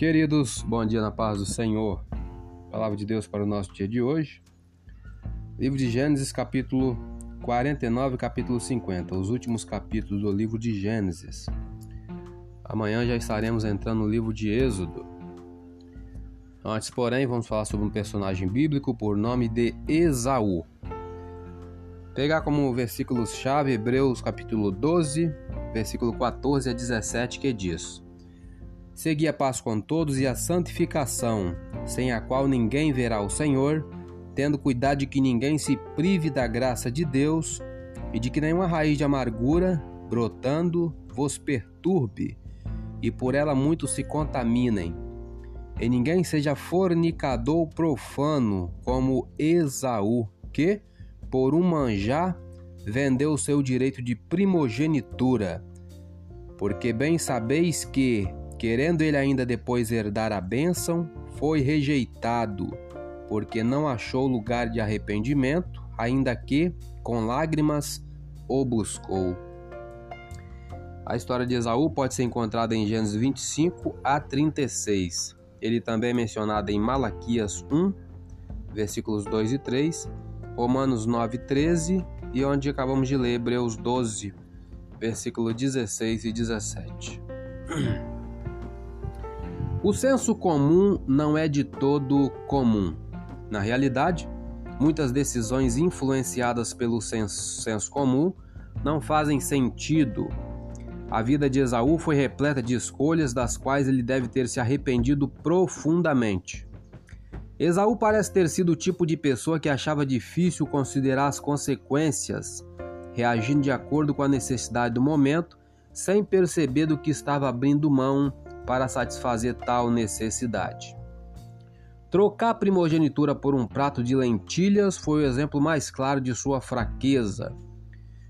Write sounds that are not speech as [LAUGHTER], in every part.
Queridos, bom dia na paz do Senhor. Palavra de Deus para o nosso dia de hoje. Livro de Gênesis, capítulo 49, capítulo 50, os últimos capítulos do livro de Gênesis. Amanhã já estaremos entrando no livro de Êxodo. Antes, porém, vamos falar sobre um personagem bíblico por nome de Esaú. Pegar como versículos-chave Hebreus capítulo 12, versículo 14 a 17, que diz: Segui a paz com todos e a santificação, sem a qual ninguém verá o Senhor, tendo cuidado de que ninguém se prive da graça de Deus e de que nenhuma raiz de amargura, brotando, vos perturbe, e por ela muitos se contaminem. E ninguém seja fornicador profano como Esaú, que, por um manjar, vendeu o seu direito de primogenitura. Porque bem sabeis que, Querendo ele ainda depois herdar a bênção, foi rejeitado, porque não achou lugar de arrependimento, ainda que, com lágrimas, o buscou. A história de Esaú pode ser encontrada em Gênesis 25 a 36. Ele também é mencionado em Malaquias 1, versículos 2 e 3, Romanos 9, 13 e onde acabamos de ler Hebreus 12, versículos 16 e 17. [CLEARS THROAT] O senso comum não é de todo comum. Na realidade, muitas decisões influenciadas pelo senso, senso comum não fazem sentido. A vida de Esaú foi repleta de escolhas das quais ele deve ter se arrependido profundamente. Esaú parece ter sido o tipo de pessoa que achava difícil considerar as consequências, reagindo de acordo com a necessidade do momento, sem perceber do que estava abrindo mão para satisfazer tal necessidade. Trocar a primogenitura por um prato de lentilhas foi o exemplo mais claro de sua fraqueza.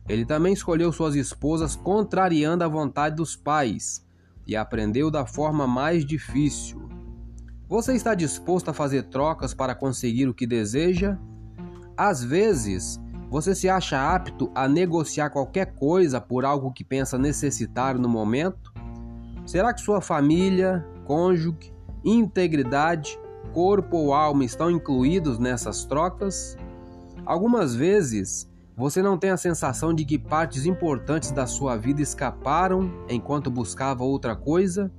Ele também escolheu suas esposas contrariando a vontade dos pais e aprendeu da forma mais difícil. Você está disposto a fazer trocas para conseguir o que deseja? Às vezes, você se acha apto a negociar qualquer coisa por algo que pensa necessitar no momento? Será que sua família, cônjuge, integridade, corpo ou alma estão incluídos nessas trocas? Algumas vezes você não tem a sensação de que partes importantes da sua vida escaparam enquanto buscava outra coisa?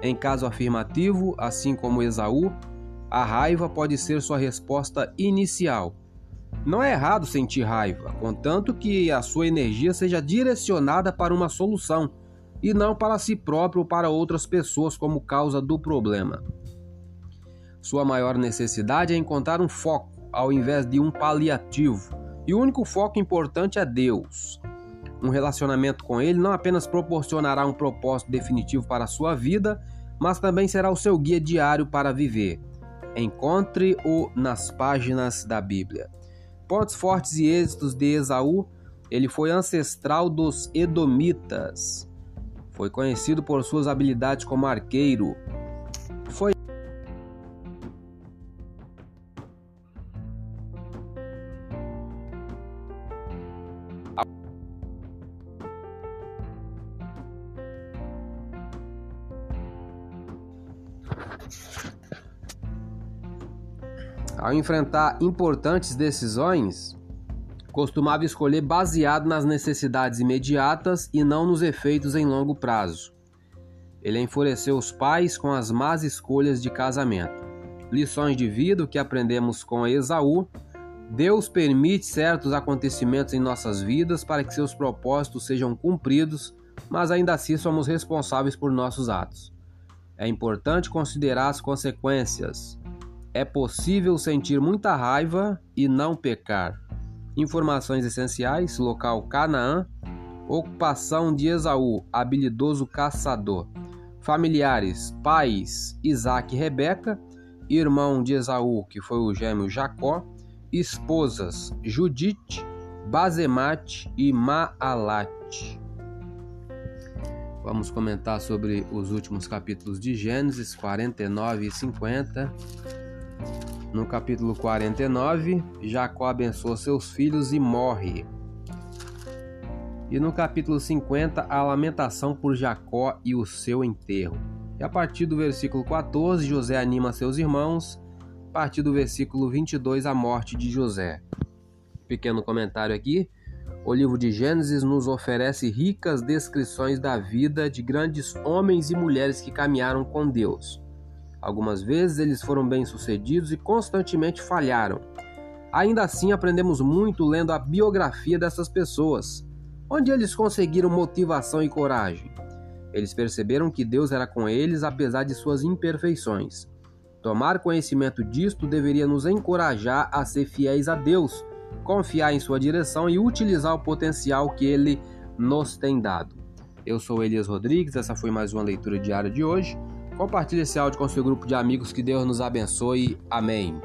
Em caso afirmativo, assim como Esaú, a raiva pode ser sua resposta inicial. Não é errado sentir raiva, contanto que a sua energia seja direcionada para uma solução e não para si próprio ou para outras pessoas como causa do problema. Sua maior necessidade é encontrar um foco ao invés de um paliativo, e o único foco importante é Deus. Um relacionamento com Ele não apenas proporcionará um propósito definitivo para a sua vida, mas também será o seu guia diário para viver. Encontre-o nas páginas da Bíblia. Pontos fortes e êxitos de Esaú, ele foi ancestral dos Edomitas. Foi conhecido por suas habilidades como arqueiro. Foi Ao enfrentar importantes decisões, costumava escolher baseado nas necessidades imediatas e não nos efeitos em longo prazo. Ele enfureceu os pais com as más escolhas de casamento. Lições de vida que aprendemos com Esaú. Deus permite certos acontecimentos em nossas vidas para que seus propósitos sejam cumpridos, mas ainda assim somos responsáveis por nossos atos. É importante considerar as consequências. É possível sentir muita raiva e não pecar. Informações essenciais: local Canaã, ocupação de Esaú, habilidoso caçador. Familiares: pais Isaac e Rebeca, irmão de Esaú, que foi o gêmeo Jacó, esposas Judite, Bazemate e Maalate. Vamos comentar sobre os últimos capítulos de Gênesis 49 e 50. No capítulo 49, Jacó abençoa seus filhos e morre. E no capítulo 50, a lamentação por Jacó e o seu enterro. E a partir do versículo 14, José anima seus irmãos. A partir do versículo 22, a morte de José. Pequeno comentário aqui. O livro de Gênesis nos oferece ricas descrições da vida de grandes homens e mulheres que caminharam com Deus. Algumas vezes eles foram bem-sucedidos e constantemente falharam. Ainda assim, aprendemos muito lendo a biografia dessas pessoas, onde eles conseguiram motivação e coragem. Eles perceberam que Deus era com eles apesar de suas imperfeições. Tomar conhecimento disto deveria nos encorajar a ser fiéis a Deus confiar em sua direção e utilizar o potencial que ele nos tem dado. Eu sou Elias Rodrigues, essa foi mais uma leitura diária de hoje. Compartilhe esse áudio com seu grupo de amigos, que Deus nos abençoe. Amém.